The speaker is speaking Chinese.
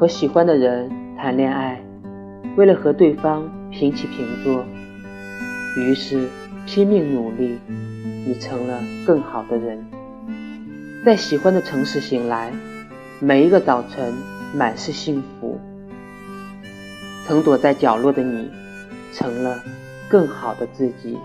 和喜欢的人谈恋爱为了和对方平起平坐于是拼命努力你成了更好的人。在喜欢的城市醒来每一个早晨满是幸福。曾躲在角落的你成了更好的自己。